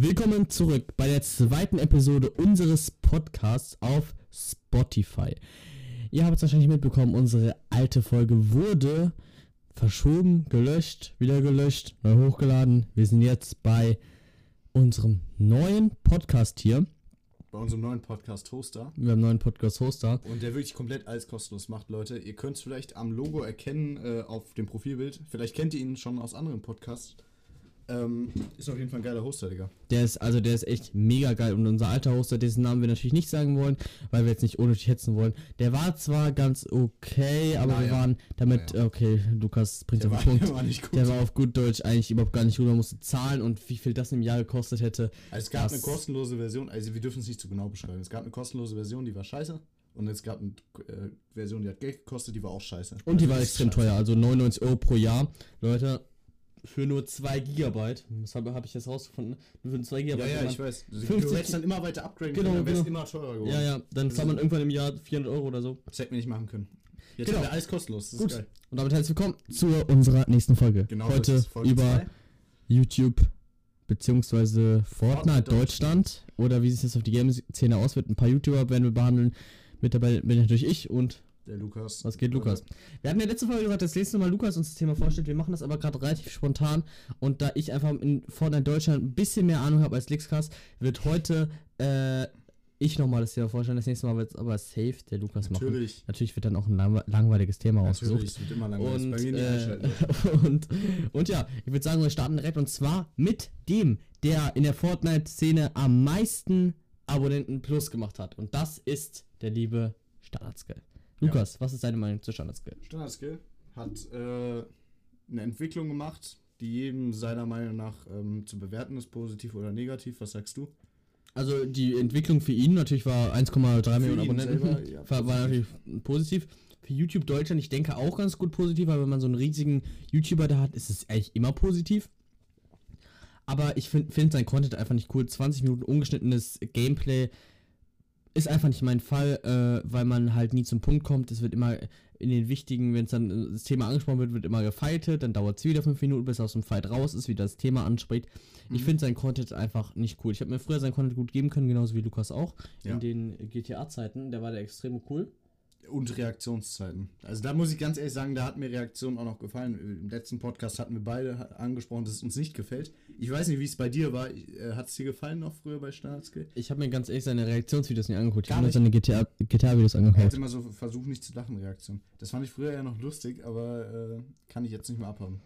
Willkommen zurück bei der zweiten Episode unseres Podcasts auf Spotify. Ihr habt es wahrscheinlich mitbekommen, unsere alte Folge wurde verschoben, gelöscht, wieder gelöscht, neu hochgeladen. Wir sind jetzt bei unserem neuen Podcast hier. Bei unserem neuen Podcast-Hoster. Wir haben einen neuen Podcast-Hoster. Und der wirklich komplett alles kostenlos macht, Leute. Ihr könnt es vielleicht am Logo erkennen, äh, auf dem Profilbild. Vielleicht kennt ihr ihn schon aus anderen Podcasts. Ähm, ist auf jeden Fall ein geiler Hoster, Digga. Der ist, also der ist echt mega geil. Und unser alter Hoster, dessen Namen wir natürlich nicht sagen wollen, weil wir jetzt nicht unnötig hetzen wollen. Der war zwar ganz okay, aber Naja. wir waren damit, Naja. okay, Lukas bringt auf den Punkt. der war nicht gut. Der war auf gut Deutsch eigentlich überhaupt gar nicht gut. Man musste zahlen und wie viel das im Jahr gekostet hätte. also es gab eine kostenlose Version, also wir dürfen es nicht zu genau beschreiben. Es gab eine kostenlose Version, die war scheiße. Und es gab eine äh, Version, die hat Geld gekostet, die war auch scheiße. Und die Also war extrem scheiße. teuer, also 99 Euro pro Jahr. Leute, für nur 2 Gigabyte, das habe hab ich jetzt rausgefunden, nur für 2 Ja, Gigabyte. ja, wenn ich weiß. Du 50 hättest dann immer weiter upgraden Genau, können, dann wär's genau. immer teurer geworden. ja, ja, dann zahlt man irgendwann im Jahr 400 Euro oder so. Das hätten wir nicht machen können. Jetzt Genau. haben wir alles kostenlos, das Gut. ist geil. Und damit herzlich willkommen zu unserer nächsten Folge. Genau, Heute das ist Folge über zwei. YouTube beziehungsweise Fortnite, Fortnite Deutschland oder wie sich das auf die Game-Szene auswirkt. Ein paar YouTuber werden wir behandeln. Mit dabei bin natürlich ich und Der Lukas. was geht Lukas? Wir hatten ja letzte Folge gesagt, das nächste Mal Lukas uns das Thema vorstellt. Wir machen das aber gerade relativ spontan und da ich einfach in Fortnite Deutschland ein bisschen mehr Ahnung habe als Lixcast, wird heute äh, ich nochmal das Thema vorstellen. Das nächste Mal wird es aber safe der Lukas machen. Natürlich. Natürlich wird dann auch ein langwe- langweiliges Thema ausgesucht. Natürlich, es wird immer langweilig. Und, Bei mir äh, und, und ja, ich würde sagen, wir starten direkt und zwar mit dem, der in der Fortnite-Szene am meisten Abonnenten plus gemacht hat. Und das ist der liebe Standardskill. Lukas, was ist deine Meinung zu Standardskill? Standardskill hat äh, eine Entwicklung gemacht, die jedem seiner Meinung nach ähm, zu bewerten ist, positiv oder negativ. Was sagst du? Also die Entwicklung für ihn natürlich war 1,3 Millionen Abonnenten. selber, ja, war, war natürlich positiv. Für YouTube Deutschland, ich denke auch ganz gut positiv, weil wenn man so einen riesigen YouTuber da hat, ist es eigentlich immer positiv. Aber ich finde find sein Content einfach nicht cool. 20 Minuten ungeschnittenes Gameplay ist einfach nicht mein Fall, äh, weil man halt nie zum Punkt kommt. Es wird immer in den wichtigen, wenn es dann äh, das Thema angesprochen wird, wird immer gefightet, dann dauert es wieder 5 Minuten, bis er aus dem Fight raus ist, wieder das Thema anspricht. Ich Mhm. finde sein Content einfach nicht cool. Ich habe mir früher sein Content gut geben können, genauso wie Lukas auch. Ja. In den GTA-Zeiten, der war der extrem cool. Und Reaktionszeiten. Also da muss ich ganz ehrlich sagen, da hat mir Reaktion auch noch gefallen. Im letzten Podcast hatten wir beide angesprochen, dass es uns nicht gefällt. Ich weiß nicht, wie es bei dir war. Äh, hat es dir gefallen noch früher bei Standardskill? Ich habe mir ganz ehrlich seine Reaktionsvideos nicht angeguckt. Ich habe mir seine GTA GTA-Videos Er hat angeguckt. immer so versucht, nicht zu lachen, Reaktion. Das fand ich früher ja noch lustig, aber äh, kann ich jetzt nicht mehr abhaben.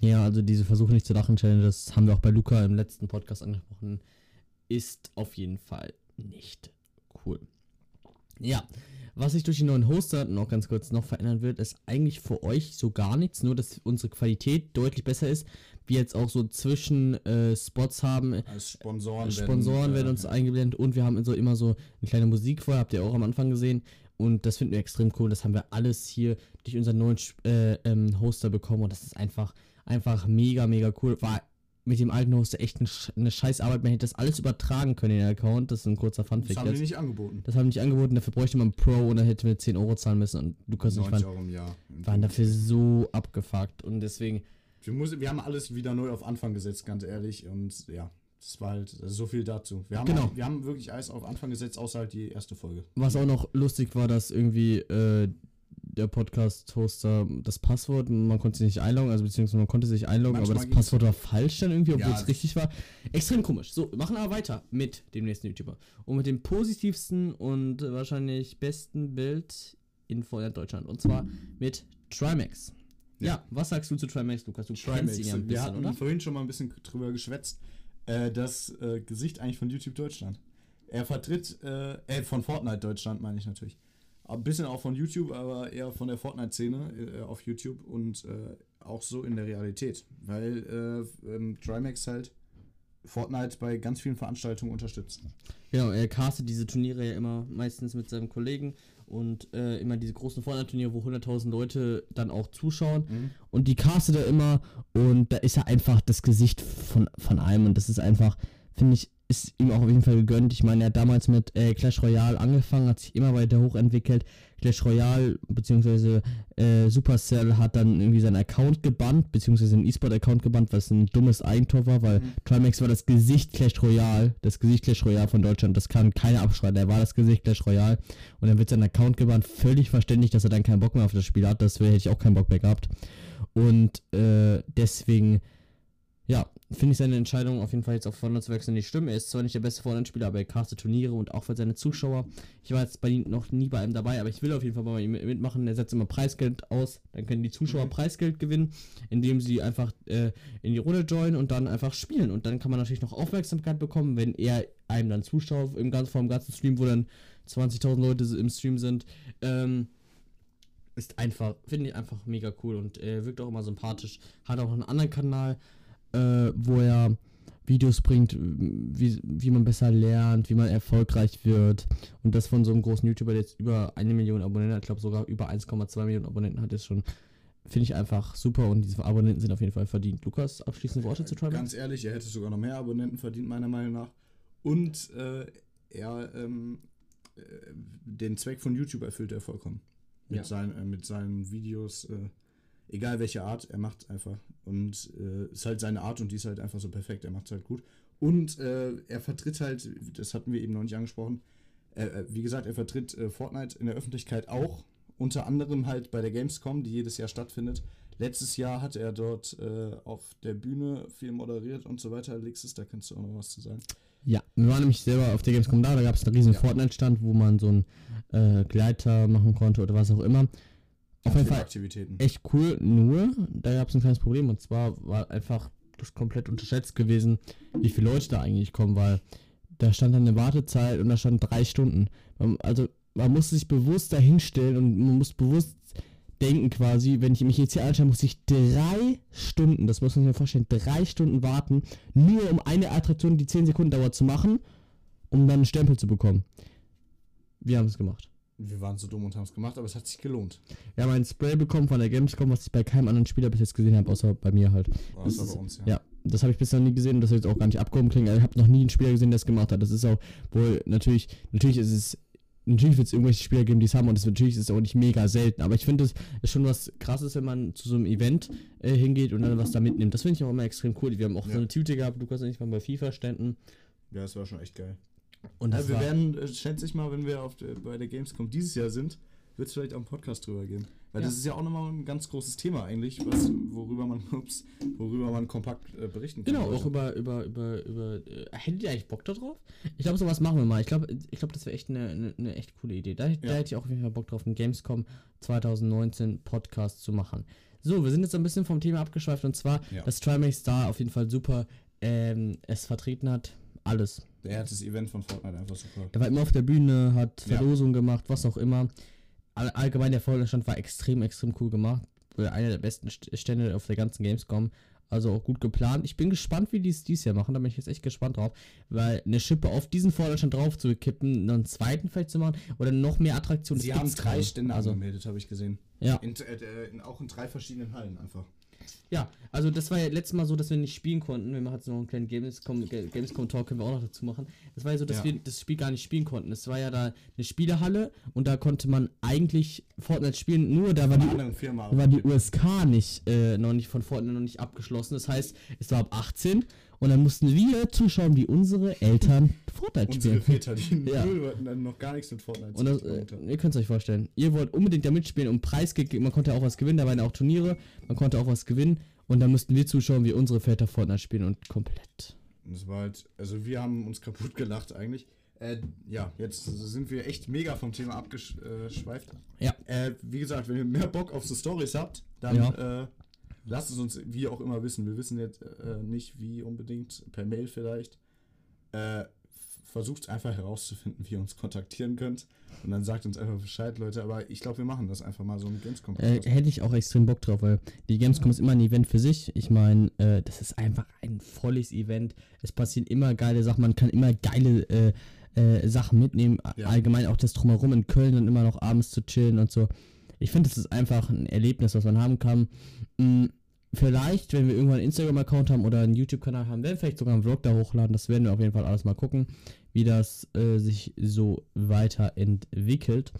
Ja, also diese Versuche nicht zu lachen Challenge, das haben wir auch bei Luca im letzten Podcast angesprochen, ist auf jeden Fall nicht cool. Ja, was sich durch die neuen Hoster noch ganz kurz noch verändern wird, ist eigentlich für euch so gar nichts, nur dass unsere Qualität deutlich besser ist. Wir jetzt auch so zwischen äh, Spots haben, Als Sponsoren, Sponsoren werden äh, uns eingeblendet und wir haben so immer so eine kleine Musik vorher, habt ihr auch am Anfang gesehen. Und das finden wir extrem cool. Das haben wir alles hier durch unseren neuen äh, ähm, Hoster bekommen und das ist einfach, einfach mega, mega cool. War mit dem alten Hoster echt eine scheiß Arbeit. Man hätte das alles übertragen können in den Account. Das ist ein kurzer Das Funfact haben die jetzt. nicht angeboten. Das haben wir nicht angeboten. Dafür bräuchte man Pro und dann hätten wir 10 Euro zahlen müssen. Und Lukas und ich 90 waren, Euro im Jahr. waren dafür so abgefuckt. Und deswegen, Wir, muss, wir haben alles wieder neu auf Anfang gesetzt, ganz ehrlich. Und ja, das war halt so viel dazu. Wir haben, Genau. auch, wir haben wirklich alles auf Anfang gesetzt, außer halt die erste Folge. Was auch noch lustig war, dass irgendwie äh, der Podcast-Hoster das Passwort, man konnte sich nicht einloggen, also beziehungsweise man konnte sich einloggen, Manchmal aber das. Passwort war falsch dann irgendwie, obwohl Ja, es richtig war. Extrem komisch. So, wir machen aber weiter mit dem nächsten YouTuber. Und mit dem positivsten und wahrscheinlich besten Bild in Fortnite Deutschland. Und zwar mit Trimax. Ja. Ja. was sagst du zu Trimax, Lukas? Du Trimax. ja ein wir bisschen, hatten oder? vorhin schon mal ein bisschen drüber geschwätzt. Äh, das äh, Gesicht eigentlich von YouTube Deutschland. Er vertritt, äh, äh, von Fortnite Deutschland meine ich natürlich. Ein bisschen auch von YouTube, aber eher von der Fortnite-Szene äh, auf YouTube und äh, auch so in der Realität. Weil äh, ähm, Trimax halt Fortnite bei ganz vielen Veranstaltungen unterstützt. Genau, er castet diese Turniere ja immer meistens mit seinem Kollegen und äh, immer diese großen Fortnite-Turniere, wo 100.000 Leute dann auch zuschauen. Mhm. Und die castet er immer und da ist er einfach das Gesicht von, von einem und das ist einfach, finde ich, ist ihm auch auf jeden Fall gegönnt. Ich meine, er hat damals mit äh, Clash Royale angefangen, hat sich immer weiter hochentwickelt. Clash Royale bzw. Äh, Supercell hat dann irgendwie seinen Account gebannt, beziehungsweise einen E-Sport-Account gebannt, was ein dummes Eigentor war, weil mhm. Trimax war das Gesicht Clash Royale, das Gesicht Clash Royale von Deutschland. Das kann keiner abschreiten. Er war das Gesicht Clash Royale und dann wird sein Account gebannt. Völlig verständlich, dass er dann keinen Bock mehr auf das Spiel hat. Das hätte ich auch keinen Bock mehr gehabt. Und äh, deswegen ja, finde ich seine Entscheidung auf jeden Fall jetzt auf Fortnite zu wechseln nicht stimmt. Er ist zwar nicht der beste Fortnite-Spieler, aber er castet Turniere und auch für seine Zuschauer. Ich war jetzt bei ihm noch nie bei ihm dabei, aber ich will auf jeden Fall bei ihm mitmachen. Er setzt immer Preisgeld aus, dann können die Zuschauer mhm. Preisgeld gewinnen, indem sie einfach äh, in die Runde joinen und dann einfach spielen. Und dann kann man natürlich noch Aufmerksamkeit bekommen, wenn er einem dann zuschaut im ganzen, vor dem ganzen Stream, wo dann 20.000 Leute im Stream sind. Ähm, ist einfach, finde ich einfach mega cool und äh, wirkt auch immer sympathisch. Hat auch einen anderen Kanal, äh, wo er Videos bringt, wie, wie man besser lernt, wie man erfolgreich wird. Und das von so einem großen YouTuber, der jetzt über eine Million Abonnenten hat, ich glaube sogar über 1,2 Millionen Abonnenten hat, ist schon, finde ich einfach super und diese Abonnenten sind auf jeden Fall verdient. Lukas, abschließende Worte zu Trimax? Ganz ehrlich, er hätte sogar noch mehr Abonnenten verdient, meiner Meinung nach. Und äh, er, ähm, äh, den Zweck von YouTube erfüllt er vollkommen. Mit, ja. sein, äh, mit seinen Videos. Äh, egal welche Art, er macht einfach. Und äh, ist halt seine Art und die ist halt einfach so perfekt. Er macht es halt gut. Und äh, er vertritt halt, das hatten wir eben noch nicht angesprochen, äh, wie gesagt, er vertritt äh, Fortnite in der Öffentlichkeit auch. Unter anderem halt bei der Gamescom, die jedes Jahr stattfindet. Letztes Jahr hat er dort äh, auf der Bühne viel moderiert und so weiter. Alexis, da kannst du auch noch was zu sagen. Ja, wir waren nämlich selber auf der Gamescom da, da gab es einen riesen ja. Fortnite-Stand, wo man so einen äh, Gleiter machen konnte oder was auch immer. Auf jeden Fall Aktivitäten. echt cool, nur da gab es ein kleines Problem und zwar war einfach das komplett unterschätzt gewesen, wie viele Leute da eigentlich kommen, weil da stand dann eine Wartezeit und da stand drei Stunden. Also man muss sich bewusst dahinstellen und man muss bewusst denken quasi, wenn ich mich jetzt hier anschaue, muss ich drei Stunden, das muss man sich mal vorstellen, drei Stunden warten, nur um eine Attraktion, die 10 Sekunden dauert, zu machen, um dann einen Stempel zu bekommen. Wir haben es gemacht. Wir waren so dumm und haben es gemacht, aber es hat sich gelohnt. Wir haben ein Spray bekommen von der Gamescom, was ich bei keinem anderen Spieler bis jetzt gesehen habe, außer bei mir halt. Oh, das ist, bei uns, ja. ja das habe ich bisher nie gesehen und das soll jetzt auch gar nicht abgehoben klingen. Ich habe noch nie einen Spieler gesehen, der es gemacht hat. Das ist auch wohl natürlich, natürlich ist es, natürlich wird es irgendwelche Spieler geben, die es haben und es natürlich ist es auch nicht mega selten. Aber ich finde es ist schon was krasses, wenn man zu so einem Event äh, hingeht und dann was da mitnimmt. Das finde ich auch immer extrem cool. Wir haben auch ja. so eine Tüte gehabt, du kannst ja nicht mal bei FIFA ständen. Ja, das war schon echt geil. Und ja, wir werden, äh, schätze ich mal, wenn wir auf der, bei der Gamescom dieses Jahr sind, wird es vielleicht auch einen Podcast drüber geben. Weil ja. das ist ja auch nochmal ein ganz großes Thema eigentlich, was, worüber man, ups, worüber man kompakt äh, berichten kann. Genau, auch über, über, über, über, äh, hättet ihr eigentlich Bock darauf? Ich glaube, sowas machen wir mal. Ich glaube, ich glaube, das wäre echt eine, eine, eine, echt coole Idee. Da, ja. da hätte ich auch auf jeden Fall Bock drauf, einen Gamescom 2019 Podcast zu machen. So, wir sind jetzt ein bisschen vom Thema abgeschweift und zwar, ja. dass Trimax da auf jeden Fall super ähm, es vertreten hat. Alles. Er hat das Event von Fortnite einfach super. Er war immer auf der Bühne, hat Verlosungen ja. gemacht, was auch immer. All, allgemein der Vorderstand war extrem, extrem cool gemacht. Einer der besten Stände auf der ganzen Gamescom. Also auch gut geplant. Ich bin gespannt, wie die es dieses Jahr machen. Da bin ich jetzt echt gespannt drauf. Weil eine Schippe auf diesen Vorderstand drauf zu kippen, einen zweiten vielleicht zu machen oder noch mehr Attraktionen. Sie haben drei Stände also, angemeldet, habe ich gesehen. Ja. In, äh, in, auch in drei verschiedenen Hallen einfach. Ja, also das war ja letztes Mal so, dass wir nicht spielen konnten. Wir machen jetzt noch einen kleinen Gamescom, Gamescom Talk, können wir auch noch dazu machen. Das war ja so, dass ja. wir das Spiel gar nicht spielen konnten. Es war ja da eine Spielehalle und da konnte man eigentlich Fortnite spielen, nur da war die, Firma, war die USK nicht, äh, noch nicht von Fortnite noch nicht abgeschlossen. Das heißt, es war ab 18 und dann mussten wir zuschauen, wie unsere Eltern Fortnite spielen. Unsere Väter, die ja. wollten dann noch gar nichts mit Fortnite und das, äh, Ihr könnt es euch vorstellen. Ihr wollt unbedingt da mitspielen und Preis man konnte auch was gewinnen, da waren auch Turniere, man konnte auch was gewinnen und dann mussten wir zuschauen, wie unsere Väter Fortnite spielen und komplett. Das war halt, also wir haben uns kaputt gelacht eigentlich. Äh, ja, jetzt sind wir echt mega vom Thema abgeschweift. Ja. Äh, wie gesagt, wenn ihr mehr Bock auf so Stories habt, dann ja. Äh, lasst es uns wie auch immer wissen. Wir wissen jetzt äh, nicht, wie unbedingt, per Mail vielleicht. Äh, versucht einfach herauszufinden, wie ihr uns kontaktieren könnt. Und dann sagt uns einfach Bescheid, Leute. Aber ich glaube, wir machen das einfach mal so ein Gamescom. Äh, hätte ich auch extrem Bock drauf, weil die Gamescom ist immer ein Event für sich. Ich meine, äh, das ist einfach ein volles Event. Es passieren immer geile Sachen. Man kann immer geile äh, äh Sachen mitnehmen. Ja. Allgemein auch das Drumherum in Köln dann immer noch abends zu chillen und so. Ich finde, das ist einfach ein Erlebnis, was man haben kann. Mhm vielleicht, wenn wir irgendwann einen Instagram-Account haben oder einen YouTube-Kanal haben, werden wir vielleicht sogar einen Vlog da hochladen. Das werden wir auf jeden Fall alles mal gucken, wie das äh, sich so weiterentwickelt.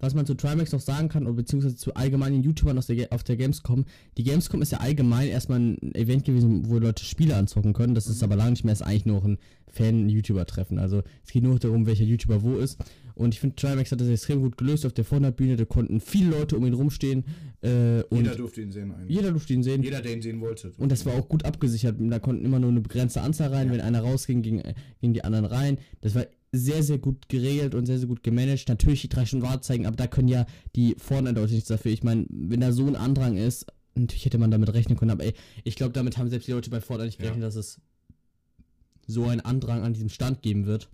Was man zu Trimax noch sagen kann, oder beziehungsweise zu allgemeinen YouTubern aus der, auf der Gamescom. Die Gamescom ist ja allgemein erstmal ein Event gewesen, wo Leute Spiele anzocken können. Das ist aber lange nicht mehr, ist eigentlich nur ein Fan-YouTuber-Treffen. Also es geht nur darum, welcher YouTuber wo ist. Und ich finde, Trimax hat das extrem gut gelöst auf der Vordertbühne. Da konnten viele Leute um ihn rumstehen. Äh, und Jeder durfte ihn sehen eigentlich. jeder durfte ihn sehen. Jeder, der ihn sehen wollte. Und das war auch gut abgesichert. Da konnten immer nur eine begrenzte Anzahl rein. Ja. Wenn einer rausging, gingen, gingen die anderen rein. Das war sehr, sehr gut geregelt und sehr, sehr gut gemanagt. Natürlich die drei Stunden Wartezeigen, aber da können ja die Fortnite-Leute nichts dafür. Ich meine, wenn da so ein Andrang ist, natürlich hätte man damit rechnen können, aber ey, ich glaube, damit haben selbst die Leute bei Fortnite nicht Ja. gerechnet, dass es so einen Andrang an diesem Stand geben wird.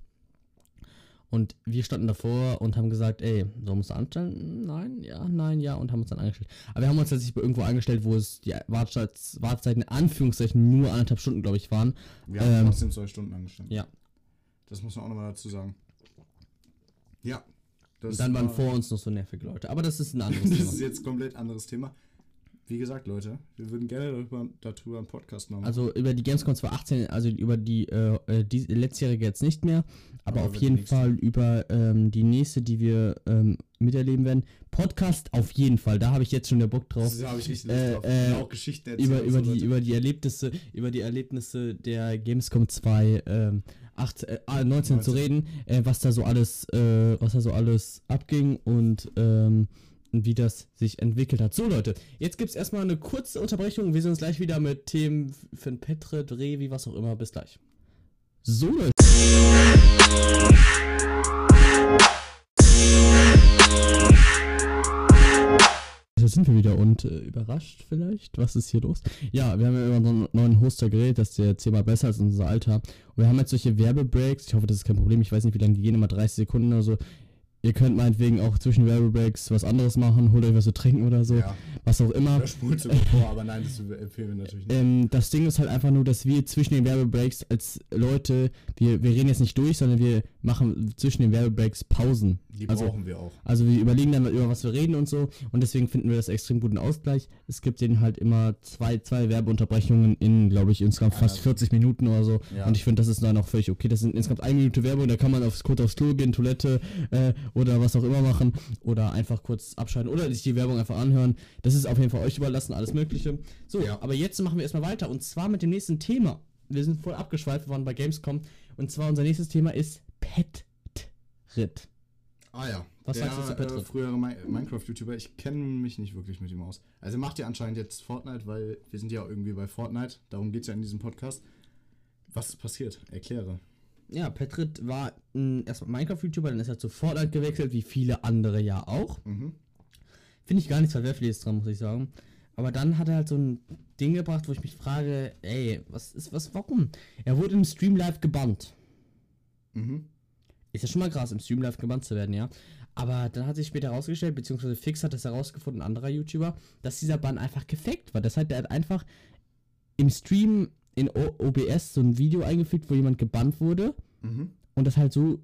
Und wir standen davor und haben gesagt, ey, so musst du anstellen? Nein, ja, nein, ja, und haben uns dann angestellt. Aber wir haben uns tatsächlich irgendwo angestellt, wo es die Wartezeit- Wartezeiten in Anführungszeichen nur anderthalb Stunden, glaube ich, waren. Wir haben Ähm, trotzdem zwei Stunden angestanden. Ja. Das muss man auch nochmal dazu sagen. Ja. Das Und dann waren war- vor uns noch so nervige Leute. Aber das ist ein anderes Das Thema. ist jetzt komplett anderes Thema. Wie gesagt, Leute, wir würden gerne darüber, darüber einen Podcast machen. Also über die Gamescom 2018, also über die, äh, äh, die letztjährige jetzt nicht mehr, aber, Aber auf jeden. Fall über ähm, die nächste, die wir ähm, miterleben werden. Podcast auf jeden Fall, da habe ich jetzt schon der Bock drauf. da habe ich richtig äh, drauf. äh, auch Geschichten erzählen. Über, über, so, die, Leute. über die Erlebnisse, über die Erlebnisse der Gamescom 2 ähm, 8, äh, ah, 19, zu 19. reden, äh, was da so alles, äh, was da so alles abging und ähm, und wie das sich entwickelt hat. So Leute, jetzt gibt es erstmal eine kurze Unterbrechung. Wir sehen uns gleich wieder mit Themen für ein Petrit, Revi, was auch immer. Bis gleich. So Leute. Da sind wir wieder und äh, überrascht vielleicht. Was ist hier los? Ja, wir haben ja über unseren neuen Hoster geredet, dass der zehnmal besser als unser alter. Und wir haben jetzt solche Werbebreaks. Ich hoffe, das ist kein Problem. Ich weiß nicht, wie lange die gehen, immer 30 Sekunden oder so. Ihr könnt meinetwegen auch zwischen Werbebreaks was anderes machen, holt euch was zu trinken oder so, Ja, was auch immer. da spult sogar vor, aber nein, das empfehlen wir natürlich nicht. Ähm, das Ding ist halt einfach nur, dass wir zwischen den Werbebreaks als Leute, wir, wir reden jetzt nicht durch, sondern wir machen zwischen den Werbebreaks Pausen. Die also- brauchen wir auch. Also wir überlegen dann über was wir reden und so und deswegen finden wir das extrem guten Ausgleich. Es gibt den halt immer zwei, zwei Werbeunterbrechungen in, glaube ich, insgesamt fast Ja. 40 Minuten oder so. Ja. Und ich finde, das ist dann auch völlig okay. Das sind insgesamt eine Minute Werbung, da kann man aufs, kurz aufs Klo gehen, Toilette äh, oder was auch immer machen oder einfach kurz abschalten oder sich die Werbung einfach anhören. Das ist auf jeden Fall euch überlassen, alles Mögliche. So, Ja. aber jetzt machen wir erstmal weiter und zwar mit dem nächsten Thema. Wir sind voll abgeschweift, wir waren bei Gamescom und zwar unser nächstes Thema ist Pet-Rit. Ah ja. Was der, sagst du zu Petrit? Äh, frühere Mi Minecraft-YouTuber, ich kenne mich nicht wirklich mit ihm aus. Also er macht ja anscheinend jetzt Fortnite, weil wir sind ja irgendwie bei Fortnite. Darum geht es ja in diesem Podcast. Was ist passiert? Erkläre. Ja, Petrit war mh, erstmal Minecraft-YouTuber, dann ist er zu Fortnite gewechselt, wie viele andere ja auch. Mhm. Finde ich gar nichts Verwerfliches dran, muss ich sagen. Aber dann hat er halt so ein Ding gebracht, wo ich mich frage, ey, was ist, was, warum? Er wurde im Stream Live gebannt. Mhm. Ist ja schon mal krass, im Stream Live gebannt zu werden, ja. Aber dann hat sich später herausgestellt, beziehungsweise Fix hat es herausgefunden, ein anderer YouTuber, dass dieser Bann einfach gefaked war. Das heißt, er hat einfach im Stream in o OBS so ein Video eingefügt, wo jemand gebannt wurde. Mhm. und das halt so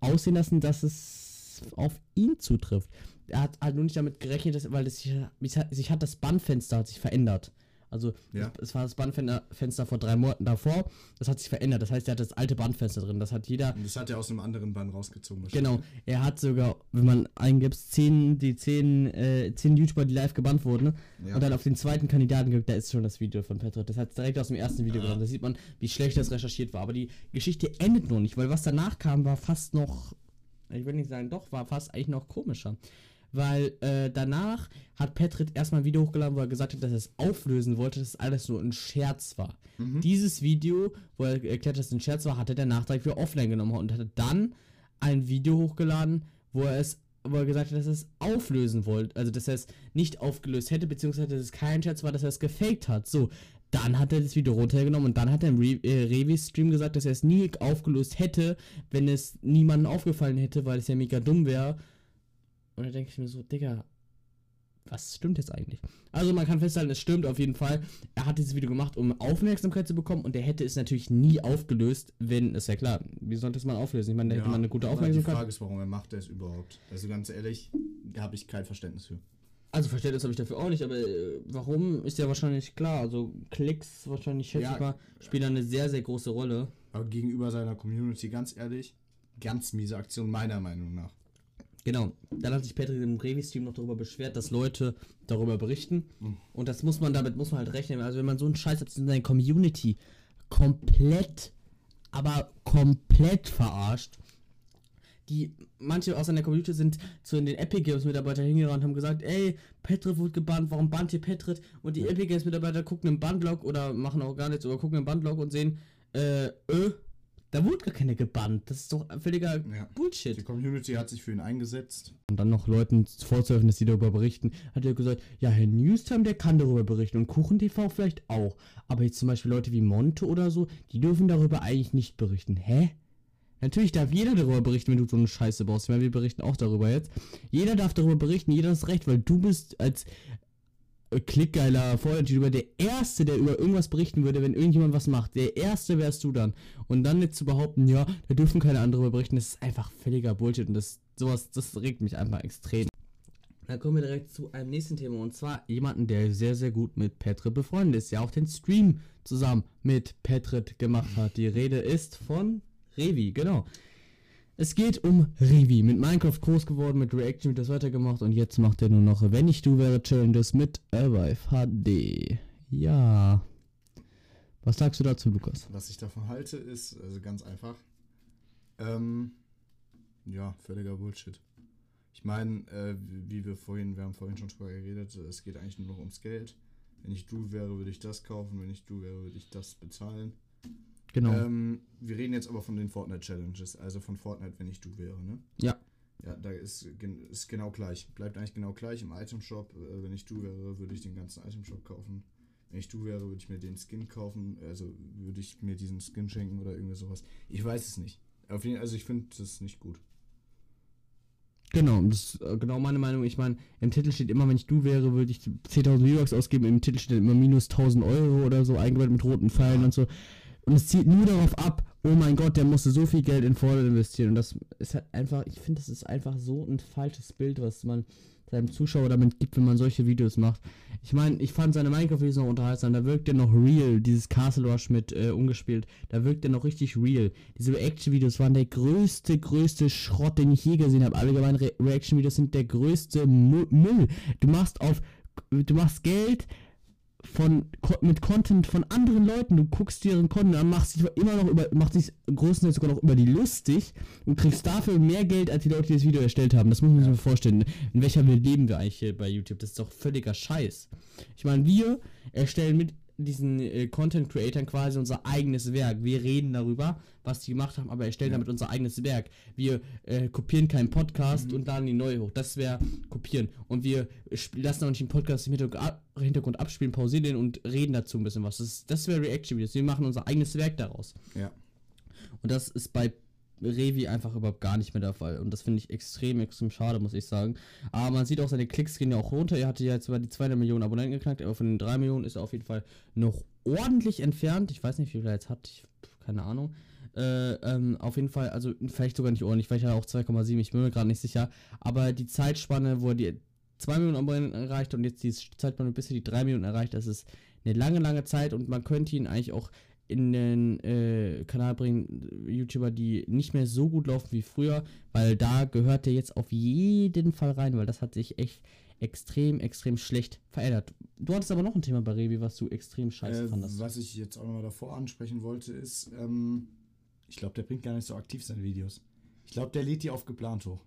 aussehen lassen, dass es auf ihn zutrifft. Er hat halt nur nicht damit gerechnet, dass, weil das sich, sich hat das Bannfenster hat sich verändert. Also Ja. es war das Bannfenster Fenster vor drei Monaten davor, das hat sich verändert. Das heißt, er hat das alte Bannfenster drin. Das hat jeder. Und das hat er aus einem anderen Band rausgezogen. Genau, er hat sogar, wenn man eingibt, zehn, die zehn, äh, zehn YouTuber, die live gebannt wurden, ne? Ja. und dann auf den zweiten Kandidaten gibt, da ist schon das Video von Petro. Das hat direkt aus dem ersten Video Ah. genommen. Da sieht man, wie schlecht das recherchiert war. Aber die Geschichte endet noch nicht, weil was danach kam, war fast noch, ich will nicht sagen, doch, war fast eigentlich noch komischer. Weil äh, danach hat Petrit erstmal ein Video hochgeladen, wo er gesagt hat, dass er es auflösen wollte, dass es alles nur ein Scherz war. Mhm. Dieses Video, wo er erklärt, dass es ein Scherz war, hat er danach direkt wieder offline genommen und hat dann ein Video hochgeladen, wo er es wo er gesagt hat, dass er es auflösen wollte, also dass er es nicht aufgelöst hätte, beziehungsweise dass es kein Scherz war, dass er es gefaked hat. So, dann hat er das Video runtergenommen und dann hat er im Re äh, Revi-Stream gesagt, dass er es nie aufgelöst hätte, wenn es niemandem aufgefallen hätte, weil es ja mega dumm wäre. Und da denke ich mir so, Digga, was stimmt jetzt eigentlich? Also man kann festhalten, es stimmt auf jeden Fall. Er hat dieses Video gemacht, um Aufmerksamkeit zu bekommen und er hätte es natürlich nie aufgelöst, wenn, ist ja klar, wie sollte es man auflösen? Ich meine, da hätte man eine gute aber Die Aufmerksamkeit. Frage ist, warum er macht das überhaupt. Also ganz ehrlich, habe ich kein Verständnis für. Also Verständnis habe ich dafür auch nicht, aber äh, warum ist ja wahrscheinlich klar. Also Klicks wahrscheinlich schätze Ja. ich mal, spielen da eine sehr, sehr große Rolle. Aber gegenüber seiner Community, ganz ehrlich, ganz miese Aktion, meiner Meinung nach. Genau. Dann hat sich Patrick im Revi-Stream noch darüber beschwert, dass Leute darüber berichten. Und das muss man, damit muss man halt rechnen. Also wenn man so einen Scheiß hat in seiner Community komplett, aber komplett verarscht. Die, manche aus seiner Community sind zu den Epic Games Mitarbeiter hingerannt und haben gesagt, ey, Petrit wurde gebannt, warum bannt ihr Petrit? Und die Epic Games Mitarbeiter gucken im Bandlog oder machen auch gar nichts, oder gucken im Bandlog und sehen, äh, äh, da wurde gar keine gebannt. Das ist doch völliger Ja. Bullshit. Die Community hat sich für ihn eingesetzt. und dann noch Leuten vorzuhelfen, dass sie darüber berichten, hat er gesagt, ja, Herr Newstime, der kann darüber berichten und KuchenTV vielleicht auch. Aber jetzt zum Beispiel Leute wie Monte oder so, die dürfen darüber eigentlich nicht berichten. Hä? Natürlich darf jeder darüber berichten, wenn du so eine Scheiße baust. Ich meine, wir berichten auch darüber jetzt. Jeder darf darüber berichten, jeder hat das Recht, weil du bist als klickgeiler Vorher-YouTuber der Erste, der über irgendwas berichten würde, wenn irgendjemand was macht. Der Erste wärst du dann. Und dann jetzt zu behaupten, ja, da dürfen keine anderen berichten, das ist einfach völliger Bullshit. Und das, sowas, das regt mich einfach extrem. Dann kommen wir direkt zu einem nächsten Thema und zwar jemanden, der sehr, sehr gut mit Petrit befreundet ist, der auch den Stream zusammen mit Petrit gemacht hat. Die Rede ist von Revi, genau. Es geht um Revi, mit Minecraft groß geworden, mit Reaction wird das weitergemacht und jetzt macht er nur noch, wenn ich du wäre, Challenges mit Alive HD. Ja. Was sagst du dazu, Lukas? Was ich davon halte, ist also ganz einfach. Ähm, ja, völliger Bullshit. Ich meine, äh, wie wir vorhin, wir haben vorhin schon drüber geredet, es geht eigentlich nur noch ums Geld. Wenn ich du wäre, würde ich das kaufen, wenn ich du wäre, würde ich das bezahlen. Genau. Ähm, wir reden jetzt aber von den Fortnite Challenges, also von Fortnite, wenn ich du wäre, ne? ja. Ja, da ist, ist genau gleich. Bleibt eigentlich genau gleich im Item Shop. Äh, wenn ich du wäre, würde ich den ganzen Item Shop kaufen. Wenn ich du wäre, würde ich mir den Skin kaufen. Also würde ich mir diesen Skin schenken oder irgendwie sowas. Ich weiß es nicht. Auf jeden, also ich finde das nicht gut. Genau, das ist äh, genau meine Meinung. Ich meine, im Titel steht immer, wenn ich du wäre, würde ich 10.000 V-Bucks ausgeben. Im Titel steht immer minus 1.000 Euro oder so, eingebettet mit roten Pfeilen und so. Und es zielt nur darauf ab, oh mein Gott, der musste so viel Geld in Fortnite investieren. Und das ist halt einfach, ich finde, das ist einfach so ein falsches Bild, was man seinem Zuschauer damit gibt, wenn man solche Videos macht. Ich meine, ich fand seine Minecraft-Videos noch unterhaltsam, da wirkt er noch real, dieses Castle Rush mit äh, ungespielt, da wirkt er noch richtig real. Diese Reaction-Videos waren der größte, größte Schrott, den ich je gesehen habe. Allgemein Re Reaction-Videos sind der größte Müll. Du machst auf, du machst Geld von mit Content von anderen Leuten. Du guckst dir ihren Content an, machst dich immer noch über, machst dich größtenteils sogar noch über die lustig und kriegst dafür mehr Geld als die Leute, die das Video erstellt haben. Das muss man sich mal vorstellen. In welcher Welt leben wir eigentlich hier bei YouTube? Das ist doch völliger Scheiß. Ich meine, wir erstellen mit diesen äh, Content Creatern quasi unser eigenes Werk. Wir reden darüber, was die gemacht haben, aber erstellen Ja. damit unser eigenes Werk. Wir äh, kopieren keinen Podcast und laden die neu hoch. Das wäre kopieren. Und wir lassen auch nicht den Podcast im Hintergrund, ab, Hintergrund abspielen, pausieren den und reden dazu ein bisschen was. Das, das wäre Reaction-Videos. Wir machen unser eigenes Werk daraus. Ja. Und das ist bei Revi einfach überhaupt gar nicht mehr der Fall. Und das finde ich extrem, extrem schade, muss ich sagen. Aber man sieht auch, seine Klicks gehen ja auch runter. Er hatte ja jetzt über die 200 Millionen Abonnenten geknackt, aber von den 3 Millionen ist er auf jeden Fall noch ordentlich entfernt. Ich weiß nicht, wie viel er jetzt hat. Ich, keine Ahnung. Äh, ähm, auf jeden Fall, also vielleicht sogar nicht ordentlich, vielleicht hat er auch 2,7, ich bin mir gerade nicht sicher. Aber die Zeitspanne, wo er die 2 Millionen Abonnenten erreicht und jetzt die Zeitspanne, bis er die 3 Millionen erreicht, das ist eine lange, lange Zeit und man könnte ihn eigentlich auch in den äh, Kanal bringen, YouTuber, die nicht mehr so gut laufen wie früher, weil da gehört er jetzt auf jeden Fall rein, weil das hat sich echt extrem, extrem schlecht verändert. Du hattest aber noch ein Thema bei Revi, was du extrem scheiße Äh, fandest. was ich jetzt auch nochmal davor ansprechen wollte, ist, ähm, ich glaube, der bringt gar nicht so aktiv seine Videos. Ich glaube, der lädt die auf geplant hoch.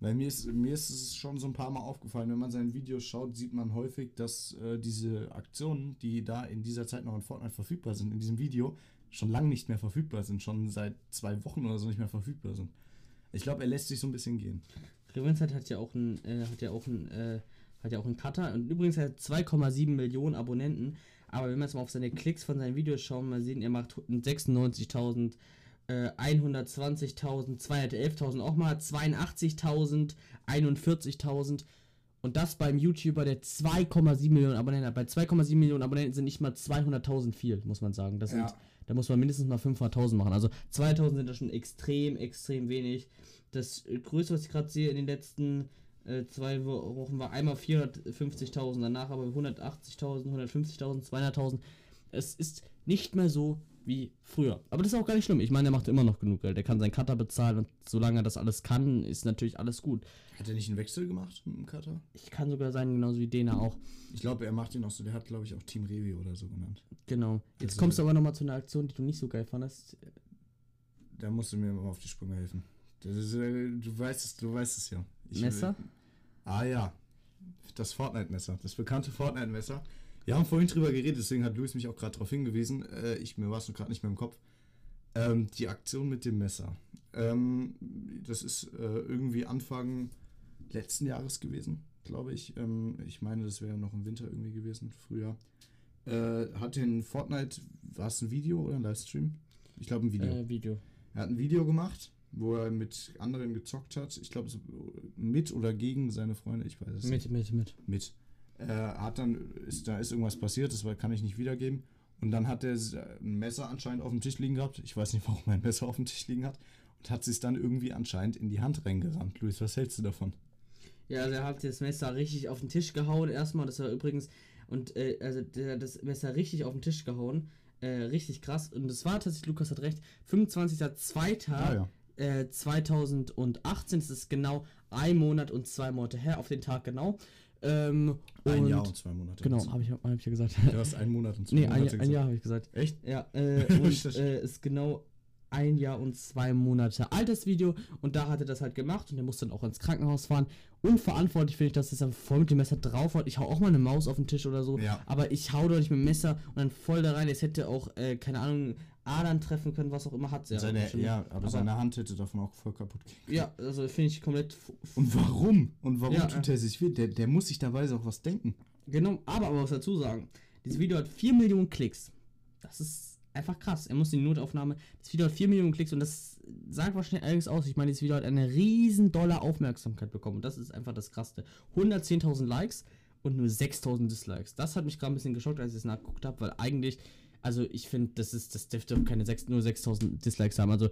Weil mir ist, mir ist es schon so ein paar Mal aufgefallen, wenn man seine Videos schaut, sieht man häufig, dass äh, diese Aktionen, die da in dieser Zeit noch in Fortnite verfügbar sind, in diesem Video, schon lange nicht mehr verfügbar sind, schon seit zwei Wochen oder so nicht mehr verfügbar sind. Ich glaube, er lässt sich so ein bisschen gehen. Revenset hat ja auch einen, äh, hat ja auch einen, äh, hat ja auch einen Cutter und übrigens hat er 2,7 Millionen Abonnenten. Aber wenn wir jetzt mal auf seine Klicks von seinen Videos schauen, mal sehen, er macht 96.000, äh, 120.000, 211.000, auch mal 82.000, 41.000. Und das beim YouTuber, der 2,7 Millionen Abonnenten hat. Bei 2,7 Millionen Abonnenten sind nicht mal 200.000 viel, muss man sagen. Das sind, Ja. da muss man mindestens mal 500.000 machen. Also 2.000 sind da schon extrem, extrem wenig. Das äh, Größte, was ich gerade sehe in den letzten äh, zwei Wochen war einmal 450.000, danach aber 180.000, 150.000, 200.000. Es ist nicht mehr so wie früher. Aber das ist auch gar nicht schlimm. Ich meine, er macht immer noch genug Geld. Er kann seinen Cutter bezahlen und solange er das alles kann, ist natürlich alles gut. Hat er nicht einen Wechsel gemacht mit dem Cutter? Ich kann sogar sein, genauso wie Dena auch. Ich glaube, er macht ihn auch so. Der hat, glaube ich, auch Team Revi oder so genannt. Genau. Jetzt Also- kommst du aber nochmal zu einer Aktion, die du nicht so geil fandest. Da musst du mir mal auf die Sprünge helfen. Das ist, äh, du weißt es, du weißt es ja. Ich, Messer? Ah ja. Das Fortnite-Messer. Das bekannte Fortnite-Messer. Wir haben vorhin drüber geredet, deswegen hat Luis mich auch gerade darauf hingewiesen. Äh, ich, mir war es gerade nicht mehr im Kopf. Ähm, die Aktion mit dem Messer. Ähm, das ist äh, irgendwie Anfang letzten Jahres gewesen, glaube ich. Ähm, ich meine, das wäre noch im Winter irgendwie gewesen, früher. Äh, hat den Fortnite, war es ein Video oder ein Livestream? Ich glaube ein Video. Äh, Video. Er hat ein Video gemacht, wo er mit anderen gezockt hat. Ich glaube, mit oder gegen seine Freunde, ich weiß es nicht. Mit, mit, mit. Mit. Er hat dann, ist, da ist irgendwas passiert, das kann ich nicht wiedergeben. Und dann hat er s- ein Messer anscheinend auf dem Tisch liegen gehabt. Ich weiß nicht, warum er ein Messer auf dem Tisch liegen hat. Und hat sich dann irgendwie anscheinend in die Hand reingerammt. Luis, was hältst du davon? Ja, also er hat das Messer richtig auf den Tisch gehauen. Erstmal, das war übrigens. Und äh, also der hat das Messer richtig auf den Tisch gehauen. Äh, richtig krass. Und das war tatsächlich, Lukas hat recht, 25.02. Ah, ja. äh, 2018. Das ist genau ein Monat und zwei Monate her, auf den Tag genau. Ähm, Ein Jahr und zwei Monate. Genau, habe ich, hab ich ja gesagt. Du hast einen Monat und zwei nee, ein, Monate. Jahr- ein Jahr habe ich gesagt. Echt? Ja, äh, und äh, ist genau ein Jahr und zwei Monate altes Video und da hat er das halt gemacht und er muss dann auch ins Krankenhaus fahren. Unverantwortlich finde ich, dass er voll mit dem Messer draufhaut. Ich hau auch mal eine Maus auf den Tisch oder so, Ja. aber ich hau doch nicht mit dem Messer und dann voll da rein. Es hätte auch, äh, keine Ahnung, Adern treffen können, was auch immer hat sie. Seine, ja, aber, seine Hand hätte davon auch voll kaputt gehen können. Ja, also finde ich komplett. Und warum? Und warum Ja, tut er sich weh? Der, der muss sich dabei auch was denken. Genau, aber, aber was dazu sagen. Dieses Video hat 4 Millionen Klicks. Das ist einfach krass. Er muss die Notaufnahme. Das Video hat 4 Millionen Klicks und das sagt wahrscheinlich allerdings aus. Ich meine, dieses Video hat eine riesen dolle Aufmerksamkeit bekommen. Und das ist einfach das Krasseste. 110.000 Likes und nur 6.000 Dislikes. Das hat mich gerade ein bisschen geschockt, als ich es nachgeguckt habe, weil eigentlich, also ich finde, das ist, das dürfte keine 6, nur 6.000 Dislikes haben. Also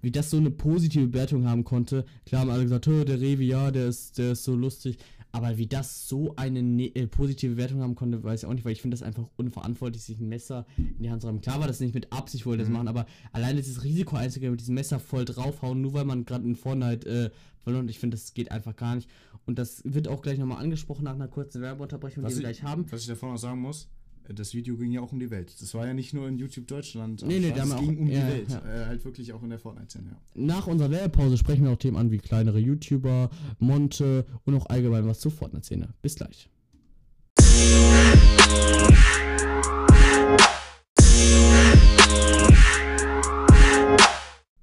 wie das so eine positive Bewertung haben konnte. Klar haben alle gesagt, "Hö, der Revi, ja, der ist, der ist so lustig. Aber wie das so eine ne äh, positive Bewertung haben konnte, weiß ich auch nicht, weil ich finde das einfach unverantwortlich, sich ein Messer in die Hand zu haben. Klar war das nicht mit Absicht, wollte das machen, aber allein dieses Risiko einzugehen, mit diesem Messer voll draufhauen, nur weil man gerade in Fortnite äh, verloren hat, ich finde, das geht einfach gar nicht. Und das wird auch gleich nochmal angesprochen nach einer kurzen Werbeunterbrechung, die wir ich, gleich haben. was ich davon noch sagen muss, das Video ging ja auch um die Welt. Das war ja nicht nur in YouTube Deutschland. Nee, nee, es da haben wir ging auch- um die ja, Welt. ja. Äh, halt wirklich auch in der Fortnite-Szene, ja. Nach unserer Werbepause sprechen wir auch Themen an wie kleinere YouTuber, Monte und auch allgemein was zur Fortnite-Szene. Bis gleich.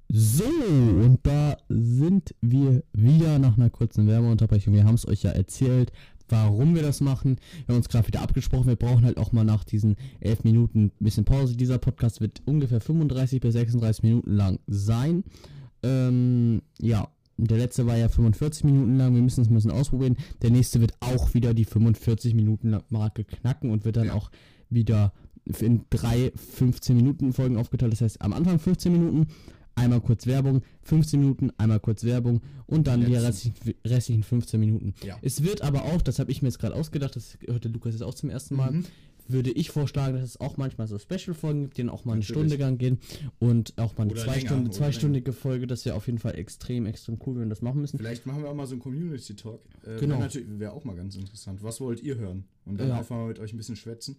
So, und da sind wir wieder nach einer kurzen Werbeunterbrechung. Wir haben es euch ja erzählt, warum wir das machen. Wir haben uns gerade wieder abgesprochen. Wir brauchen halt auch mal nach diesen elf Minuten ein bisschen Pause. Dieser Podcast wird ungefähr 35 bis 36 Minuten lang sein. Ähm, ja, der letzte war ja 45 Minuten lang. Wir müssen es ein bisschen ausprobieren. Der nächste wird auch wieder die 45 Minuten Marke knacken und wird dann Ja. auch wieder in drei 15 Minuten Folgen aufgeteilt. Das heißt, am Anfang 15 Minuten, einmal kurz Werbung, 15 Minuten, einmal kurz Werbung und dann die Letzten. restlichen, restlichen 15 Minuten. Ja. Es wird aber auch, das habe ich mir jetzt gerade ausgedacht, das hört der Lukas jetzt auch zum ersten Mal, Mhm. würde ich vorschlagen, dass es auch manchmal so Special-Folgen gibt, die dann auch mal eine Natürlich. Stunde lang gehen und auch mal eine Oder zwei länger, Stunde, zweistündige Folge. Das wäre auf jeden Fall extrem, extrem cool, wenn wir das machen müssen. Vielleicht machen wir auch mal so einen Community-Talk. Äh, Genau. Wäre auch mal ganz interessant. Was wollt ihr hören? Und dann Ja. einfach mal mit euch ein bisschen schwätzen.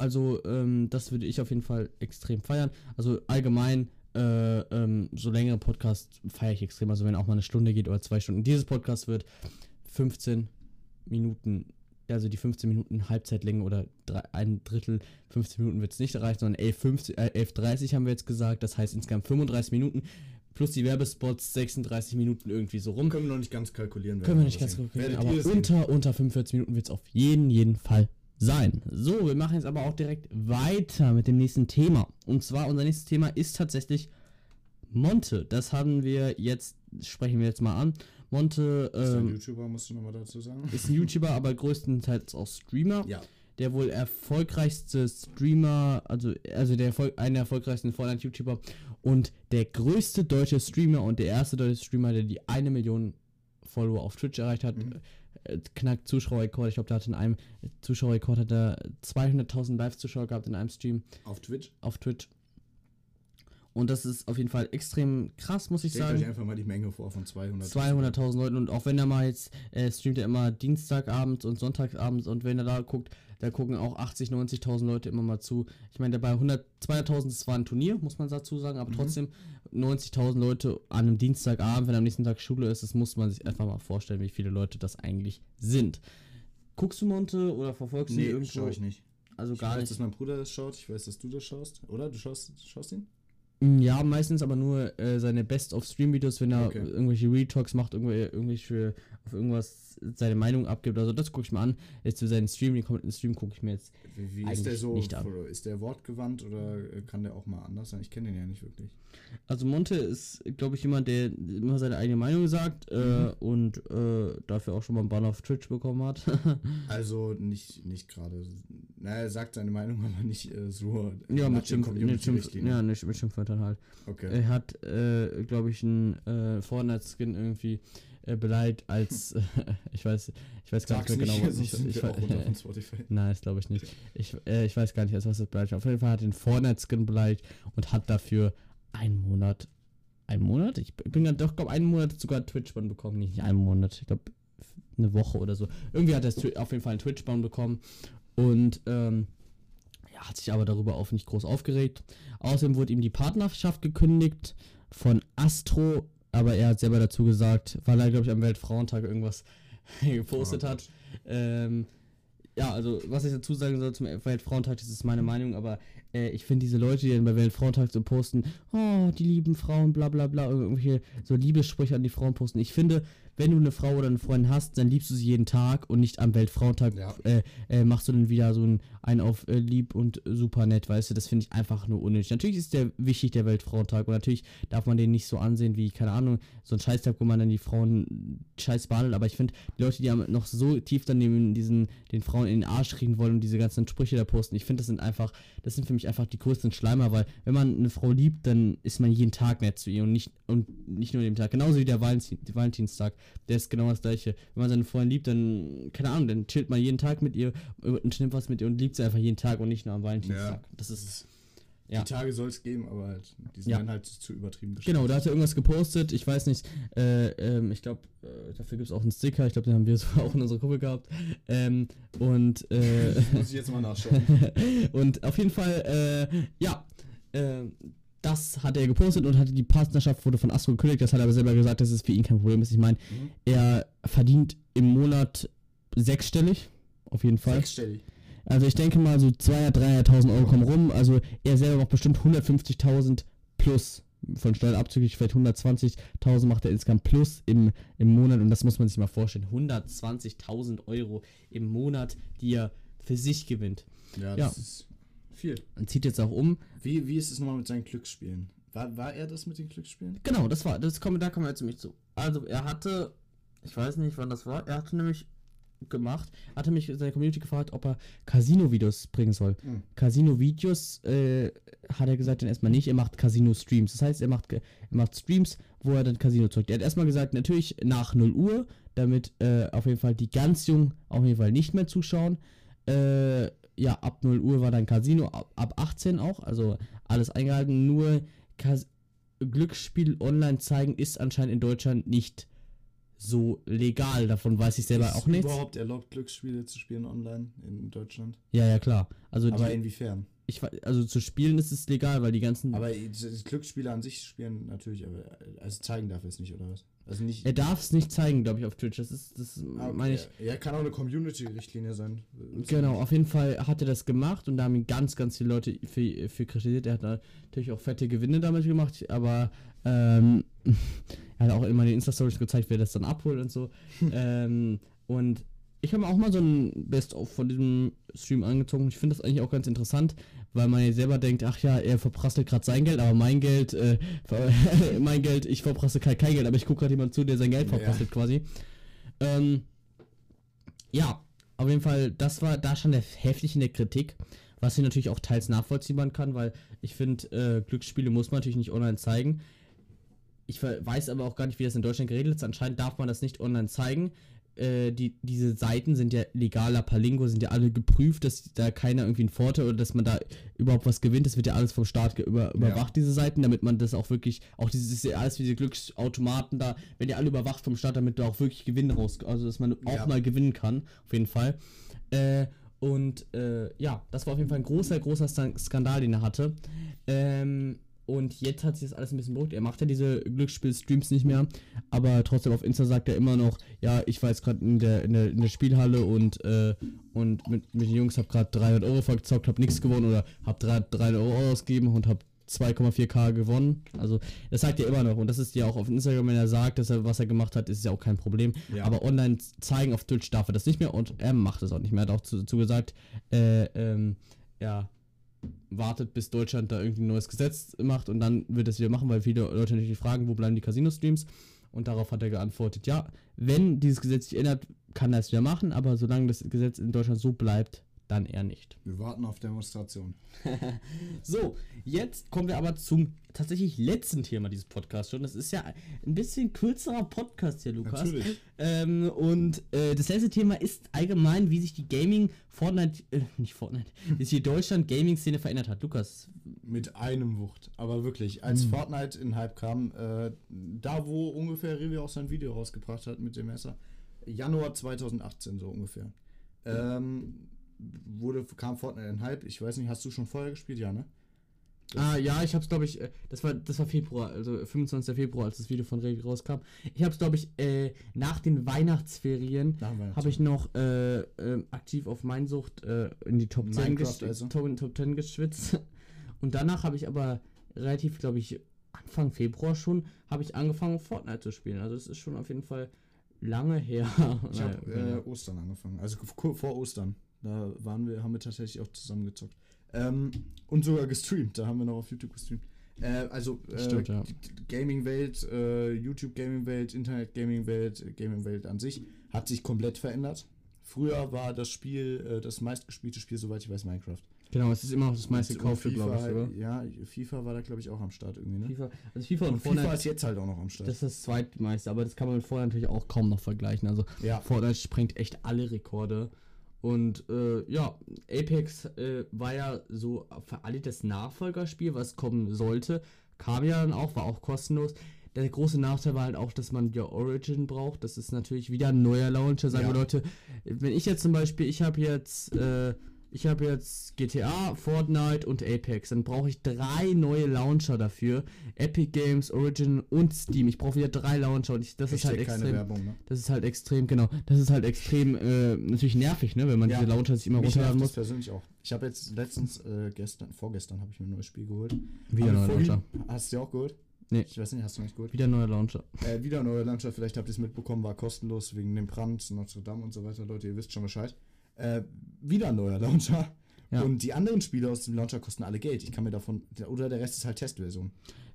Also, ähm, das würde ich auf jeden Fall extrem feiern. Also allgemein, äh, ähm, so längere Podcasts feiere ich extrem. Also wenn auch mal eine Stunde geht oder zwei Stunden. Dieses Podcast wird 15 Minuten, also die 15 Minuten Halbzeitlänge oder drei, ein Drittel, 15 Minuten wird es nicht erreichen, sondern 11.50 äh, 11.30 haben wir jetzt gesagt. Das heißt insgesamt 35 Minuten plus die Werbespots 36 Minuten irgendwie so rum. Können wir noch nicht ganz kalkulieren. Können wir nicht ganz Werdet aber unter, unter 45 Minuten wird es auf jeden, jeden Fall sein. So, wir machen jetzt aber auch direkt weiter mit dem nächsten Thema. Und zwar, unser nächstes Thema ist tatsächlich Monte. Das haben wir jetzt, sprechen wir jetzt mal an. Monte Ist der ähm, YouTuber, musst du nochmal dazu sagen? ist ein YouTuber, aber größtenteils auch Streamer. Ja. Der wohl erfolgreichste Streamer, also, also der Erfolg, einer der erfolgreichsten Fortnite-YouTuber und der größte deutsche Streamer und der erste deutsche Streamer, der die eine Million Follower auf Twitch erreicht hat. Mhm. Knackt Zuschauerrekord. Ich glaube, der hat in einem Zuschauerrekord hat er 200.000 Live-Zuschauer gehabt in einem Stream Auf Twitch. auf Twitch. Und das ist auf jeden Fall extrem krass, muss ich Stellt sagen. euch einfach mal die Menge vor von 200. 200.000 Leuten und auch wenn er mal jetzt äh, streamt er immer Dienstagabends und Sonntagabends und wenn er da guckt, da gucken auch 80, 90.000 Leute immer mal zu. Ich meine, bei 100, 200.000 ist zwar ein Turnier, muss man dazu sagen, aber Mhm. trotzdem 90.000 Leute an einem Dienstagabend, wenn am nächsten Tag Schule ist, das muss man sich einfach mal vorstellen, wie viele Leute das eigentlich sind. Guckst du Monte oder verfolgst du ihn Nee, irgendwo? schau ich nicht. Also Ich gar weiß, nicht. dass mein Bruder das schaut. Ich weiß, dass du das schaust. Oder? Du schaust, schaust ihn? Mm, Ja, meistens aber nur äh, seine Best-of-Stream-Videos, wenn er Okay. irgendwelche Retalks macht, irgendwelche, irgendwelche auf irgendwas seine Meinung abgibt. Also das gucke ich mir an. Jetzt für seinen Stream, den kompletten Stream gucke ich mir jetzt. Wie, wie ist der so? nicht an. Ist der wortgewandt oder äh, kann der auch mal anders sein? Ich kenne den ja nicht wirklich. Also Monte ist, glaube ich, jemand, der immer seine eigene Meinung sagt äh, und äh, dafür auch schon mal einen Bann auf Twitch bekommen hat. Also nicht, nicht gerade. Na, er sagt seine Meinung, aber nicht äh, so. ja, mit Schimpf, mit Schimpf, Community-Richtlinien. ja, nicht mit Schimpfwörtern halt. Okay. Er hat, äh, glaube ich, einen äh, Fortnite-Skin irgendwie äh, beleidigt als, ich weiß, ich weiß gar Sag's nicht mehr genau, was ich, ich, ich Spotify. Nein, das glaube ich nicht. Ich, äh, ich weiß gar nicht, als was das beleidigt. Auf jeden Fall hat den Fortnite-Skin beleidigt und hat dafür einen Monat. Einen Monat? Ich bin ganz, doch, glaube einen Monat sogar Twitch-Ban bekommen. Nicht einen Monat, ich glaube eine Woche oder so. Irgendwie hat er auf jeden Fall einen Twitch-Ban bekommen und ähm, ja, hat sich aber darüber auch nicht groß aufgeregt. Außerdem wurde ihm die Partnerschaft gekündigt von Astro, aber er hat selber dazu gesagt, weil er, glaube ich, am Weltfrauentag irgendwas gepostet Oh hat. Ähm, ja, also was ich dazu sagen soll zum Weltfrauentag, das ist meine Meinung, aber äh, ich finde diese Leute, die dann bei Weltfrauentag so posten, oh, die lieben Frauen, bla bla bla, irgendwelche so Liebessprüche an die Frauen posten. Ich finde, wenn du eine Frau oder einen Freund hast, dann liebst du sie jeden Tag und nicht am Weltfrauentag Ja. äh, äh, machst du dann wieder so ein, ein auf äh, lieb und super nett, weißt du, das finde ich einfach nur unnötig. Natürlich ist der wichtig, der Weltfrauentag und natürlich darf man den nicht so ansehen wie, keine Ahnung, so ein Scheißtag, wo man dann die Frauen scheiß behandelt, aber ich finde, die Leute, die am- noch so tief daneben diesen, den Frauen in den Arsch kriegen wollen und diese ganzen Sprüche da posten, ich finde, das sind einfach, das sind für mich einfach die größten Schleimer, weil wenn man eine Frau liebt, dann ist man jeden Tag nett zu ihr und nicht, und nicht nur den Tag. Genauso wie der Valentin, Valentinstag, der ist genau das gleiche. Wenn man seine Freundin liebt, dann, keine Ahnung, dann chillt man jeden Tag mit ihr und nimmt was mit ihr und liebt sie einfach jeden Tag und nicht nur am Valentinstag. Das ist, ja. Die Tage soll es geben, aber halt, die sind Ja. dann halt zu übertrieben. Genau, da hat er irgendwas gepostet, ich weiß nicht, äh, ähm, ich glaube, äh, dafür gibt es auch einen Sticker, ich glaube, den haben wir sogar auch in unserer Gruppe gehabt. Ähm, und, äh, Muss ich jetzt mal nachschauen. und auf jeden Fall, äh, ja, äh, das hat er gepostet und hatte die Partnerschaft wurde von Astro gekündigt, das hat er aber selber gesagt, dass es für ihn kein Problem ist. Ich meine, Mhm. er verdient im Monat sechsstellig, auf jeden Fall. Sechsstellig. Also ich denke mal so 200.000, 300.000 Euro kommen rum. Also er selber macht bestimmt 150.000 plus von Steuern abzüglich, vielleicht 120.000 macht er insgesamt plus im, im Monat und das muss man sich mal vorstellen. 120.000 Euro im Monat, die er für sich gewinnt. Ja, Ja. das ist viel. Und zieht jetzt auch um. Wie, wie ist es nochmal mit seinen Glücksspielen? War, war er das mit den Glücksspielen? Genau, das war, das kommt, da kommen wir jetzt nämlich zu. Also er hatte, ich weiß nicht, wann das war, er hatte nämlich gemacht, hatte mich seine Community gefragt, ob er Casino-Videos bringen soll. Mhm. Casino-Videos äh, hat er gesagt, dann erstmal nicht, er macht Casino-Streams. Das heißt, er macht, er macht Streams, wo er dann Casino zockt. Er hat erstmal gesagt, natürlich nach 0 Uhr, damit äh, auf jeden Fall die ganz Jungen auf jeden Fall nicht mehr zuschauen. Äh, ja, ab 0 Uhr war dann Casino, ab, ab 18 auch, also alles eingehalten. Nur Cas Glücksspiel online zeigen ist anscheinend in Deutschland nicht so legal. Davon weiß ich selber ist auch nichts. überhaupt erlaubt, Glücksspiele zu spielen online in Deutschland? Ja, ja, klar. Also, Aber die, inwiefern? ich, also zu spielen ist es legal, weil die ganzen. Aber die Glücksspiele an sich spielen natürlich, aber also zeigen darf er es nicht, oder was? Also nicht. er darf es nicht zeigen, glaube ich, auf Twitch. Das ist, das Ah, okay. meine ich. Ja, kann auch eine Community-Richtlinie sein. Genau, auf jeden Fall hat er das gemacht und da haben ihn ganz, ganz viele Leute für, für kritisiert. Er hat natürlich auch fette Gewinne damit gemacht, aber ähm, er hat auch immer in den Insta-Stories gezeigt, wer das dann abholt und so. ähm, und ich habe mir auch mal so ein Best-of von diesem Stream angezogen. Ich finde das eigentlich auch ganz interessant, weil man ja selber denkt, ach ja, er verprasselt gerade sein Geld, aber mein Geld, äh, mein Geld, ich verprasse kein, kein Geld, aber ich gucke gerade jemand zu, der sein Geld Ja. verprasselt quasi. Ähm, ja, auf jeden Fall, das war da schon der heftig in der Kritik, was ich natürlich auch teils nachvollziehbar kann, weil ich finde, äh, Glücksspiele muss man natürlich nicht online zeigen. Ich weiß aber auch gar nicht, wie das in Deutschland geregelt ist. Anscheinend darf man das nicht online zeigen. Äh, die, diese Seiten sind ja legaler Palingo, sind ja alle geprüft, dass da keiner irgendwie einen Vorteil oder dass man da überhaupt was gewinnt. Das wird ja alles vom Staat über, überwacht, diese Seiten, damit man das auch wirklich, auch dieses, ja alles wie diese Glücksautomaten da, werden ja alle überwacht vom Staat, damit da auch wirklich Gewinn raus, also dass man auch Ja. mal gewinnen kann, auf jeden Fall. Äh, und äh, ja, das war auf jeden Fall ein großer, großer Skandal, den er hatte. Ähm, und jetzt hat sich das alles ein bisschen beruhigt. Er macht ja diese Glücksspiel-Streams nicht mehr, aber trotzdem auf Insta sagt er immer noch, ja, ich war jetzt gerade in der, in, der, in der Spielhalle und, äh, und mit, mit den Jungs habe gerade 300 Euro verzockt, habe nichts gewonnen oder habe 300 Euro ausgegeben und habe 2,4k gewonnen. Also das sagt er immer noch und das ist ja auch auf Instagram, wenn er sagt, dass er was er gemacht hat, ist ja auch kein Problem. Ja. Aber online zeigen auf Twitch darf er das nicht mehr und er macht es auch nicht mehr. Er hat auch zu, zu gesagt, äh, ähm, ja, wartet, bis Deutschland da irgendwie ein neues Gesetz macht und dann wird es wieder machen, weil viele Leute natürlich fragen, wo bleiben die Casino-Streams? Und darauf hat er geantwortet, ja, wenn dieses Gesetz sich ändert, kann er es wieder machen, aber solange das Gesetz in Deutschland so bleibt, dann eher nicht. Wir warten auf Demonstration. So, jetzt kommen wir aber zum tatsächlich letzten Thema dieses Podcasts schon. Das ist ja ein bisschen kürzerer Podcast hier, Lukas. Natürlich. Ähm, und äh, das letzte Thema ist allgemein, wie sich die Gaming, Fortnite, äh, nicht Fortnite, wie sich die Deutschland-Gaming-Szene verändert hat. Lukas, Mit einem Wucht. Aber wirklich, als Hm. Fortnite in Hype kam, äh, da wo ungefähr Revi auch sein Video rausgebracht hat mit dem Messer, Januar 2018 so ungefähr, ähm, wurde, kam Fortnite in Hype. Ich weiß nicht, hast du schon vorher gespielt? Ja, ne? Ah, ja, ich hab's, glaube ich, äh, das war, das war Februar, also 25. Februar, als das Video von Revi rauskam. Ich hab's, glaube ich, äh, nach den Weihnachtsferien habe ich noch äh, ähm, aktiv auf Meinsucht äh, in die Top 10, Minecraft gesch also? Top, Top 10 geschwitzt. Und danach habe ich aber relativ, glaube ich, Anfang Februar schon, habe ich angefangen, Fortnite zu spielen. Also es ist schon auf jeden Fall lange her. Ich habe ja. äh, Ostern angefangen, also vor Ostern. Da waren wir, haben wir tatsächlich auch zusammen gezockt. Ähm, und sogar gestreamt, da haben wir noch auf YouTube gestreamt. Äh, also äh, ja. Gaming-Welt, äh, YouTube-Gaming-Welt, Internet-Gaming-Welt, Gaming-Welt an sich hat sich komplett verändert. Früher war das Spiel, äh, das meistgespielte Spiel, soweit ich weiß, Minecraft. Genau, es ist immer noch das meiste gekaufte, glaube ich, oder? Ja, FIFA war da, glaube ich, auch am Start irgendwie, ne? FIFA, also FIFA und, Und Fortnite, FIFA ist jetzt halt auch noch am Start. das ist das zweitmeiste, aber das kann man mit Fortnite natürlich auch kaum noch vergleichen. Also ja, Fortnite sprengt echt alle Rekorde. Und äh, ja, Apex äh, war ja so für alle das Nachfolgerspiel, was kommen sollte. Kam ja dann auch, war auch kostenlos. Der große Nachteil war halt auch, dass man ja Origin braucht. Das ist natürlich wieder ein neuer Launcher. Sagen Ja. wir Leute, wenn ich jetzt zum Beispiel, ich habe jetzt, äh, ich habe jetzt GTA, Fortnite und Apex, dann brauche ich drei neue Launcher dafür. Epic Games, Origin und Steam. Ich brauche wieder drei Launcher und ich, das ist halt extrem. Werbung, ne? Das ist halt extrem, genau. Das ist halt extrem äh, natürlich nervig, ne, wenn man Ja. diese Launcher sich immer runterladen nervt das muss. persönlich auch. Ich habe jetzt letztens, äh, gestern, vorgestern habe ich mir ein neues Spiel geholt. Wieder neuer Launcher. Hast du dir auch geholt? Nee. Ich weiß nicht, hast du nicht geholt? Wieder neuer Launcher. Äh, wieder neuer Launcher, vielleicht habt ihr es mitbekommen, war kostenlos wegen dem Brand, Notre Dame und so weiter, Leute, ihr wisst schon Bescheid. Äh, wieder ein neuer Launcher. Ja. Und die anderen Spiele aus dem Launcher kosten alle Geld. Ich kann mir davon, oder der Rest ist halt Testversion.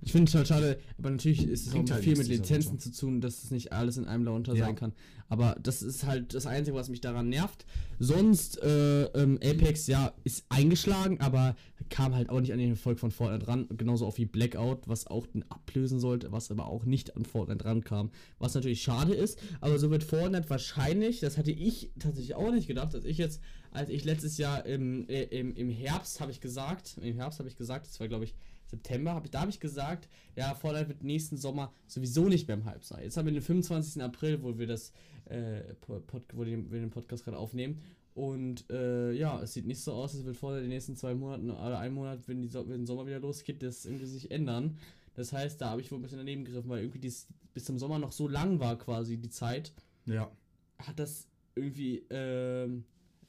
Ich finde es halt schade, aber natürlich ist es auch halt viel mit Lizenzen zu tun, dass es nicht alles in einem Launcher Ja. sein kann. Aber das ist halt das Einzige, was mich daran nervt. Sonst, äh, ähm, Apex, ja, ist eingeschlagen, aber kam halt auch nicht an den Erfolg von Fortnite ran. Genauso auch wie Blackout, was auch den ablösen sollte, was aber auch nicht an Fortnite rankam. Was natürlich schade ist, aber so wird Fortnite wahrscheinlich, das hatte ich tatsächlich auch nicht gedacht, dass ich jetzt, als ich letztes Jahr im, äh, im, im Herbst, habe ich gesagt, im Herbst habe ich gesagt, das war glaube ich September, hab ich, da habe ich gesagt, ja, Fortnite wird nächsten Sommer sowieso nicht mehr im Hype sein. Jetzt haben wir den 25. April, wo wir das äh, Pod, wo wir den Podcast gerade aufnehmen. Und äh, ja, es sieht nicht so aus, als wird in den nächsten zwei Monaten oder einen Monat, wenn, die so wenn der Sommer wieder losgeht, das irgendwie sich ändern. Das heißt, da habe ich wohl ein bisschen daneben gegriffen, weil irgendwie dies, bis zum Sommer noch so lang war quasi die Zeit, Ja. hat das irgendwie, ähm,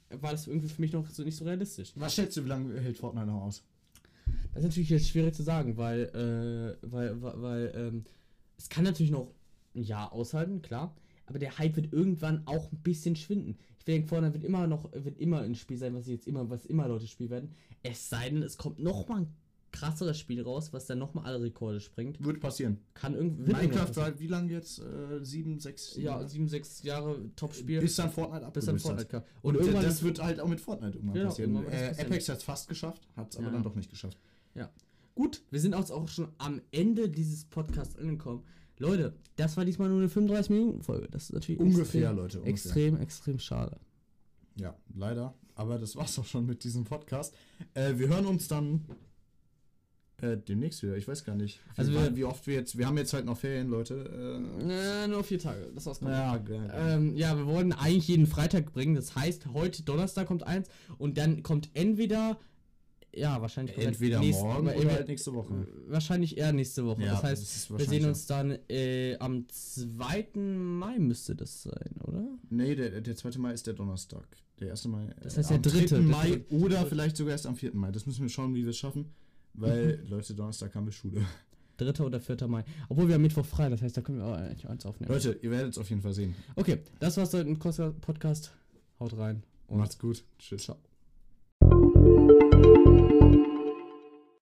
war das irgendwie für mich noch so nicht so realistisch. Was schätzt du, wie lange hält Fortnite noch aus? Das ist natürlich jetzt schwierig zu sagen, weil, äh, weil, weil, weil ähm, es kann natürlich noch ein Jahr aushalten, klar, aber der Hype wird irgendwann auch ein bisschen schwinden. Ich denke, vorne wird immer noch, wird immer ein Spiel sein, was jetzt immer, was immer Leute spielen werden. Es sei denn, es kommt noch mal ein krasseres Spiel raus, was dann noch mal alle Rekorde sprengt. Wird passieren. Kann irgendwie. Minecraft war wie lange jetzt? Äh, sieben, sechs, passieren. Ja, sieben, sechs Jahre Top-Spiel. bis dann Fortnite bis dann Fortnite kam. Und, Und, irgendwann das wird halt auch mit Fortnite irgendwann Genau, passieren. irgendwann Äh. Apex hat es fast geschafft, hat es aber Ja. dann doch nicht geschafft. Gut, wir sind auch auch schon am Ende dieses Podcasts angekommen. Leute, das war diesmal nur eine 35-Minuten-Folge. Das ist natürlich Ungefähr, extrem, Leute, ungefähr. extrem, extrem schade. Ja, leider. Aber das war's auch schon mit diesem Podcast. Äh, wir hören uns dann äh, demnächst wieder. Ich weiß gar nicht, wie, Also wir- wie oft wir jetzt. Wir haben jetzt halt noch Ferien, Leute. Äh, nur vier Tage, das war's. Ja, geil. Ähm, ja, wir wollten eigentlich jeden Freitag bringen. Das heißt, heute Donnerstag kommt eins und dann kommt entweder, ja, wahrscheinlich kommt entweder nächst- morgen oder halt nächste Woche. Wahrscheinlich eher nächste Woche. Ja, das heißt, das wir sehen uns dann äh, am 2. Mai müsste das sein, oder? Nee, der, der 2. Mai ist der Donnerstag. Der 1. Mai. Das heißt am der dritte, 3. der Mai dritte. oder vielleicht sogar erst am 4. Mai. Das müssen wir schauen, wie wir es schaffen. Weil, Leute, Donnerstag haben wir Schule. 3. oder 4. Mai. Obwohl wir am Mittwoch frei, das heißt, da können wir auch eigentlich eins aufnehmen. Leute, ihr werdet es auf jeden Fall sehen. Okay, das war's heute im Podcast. Haut rein. Und Macht's gut. Tschüss. ciao.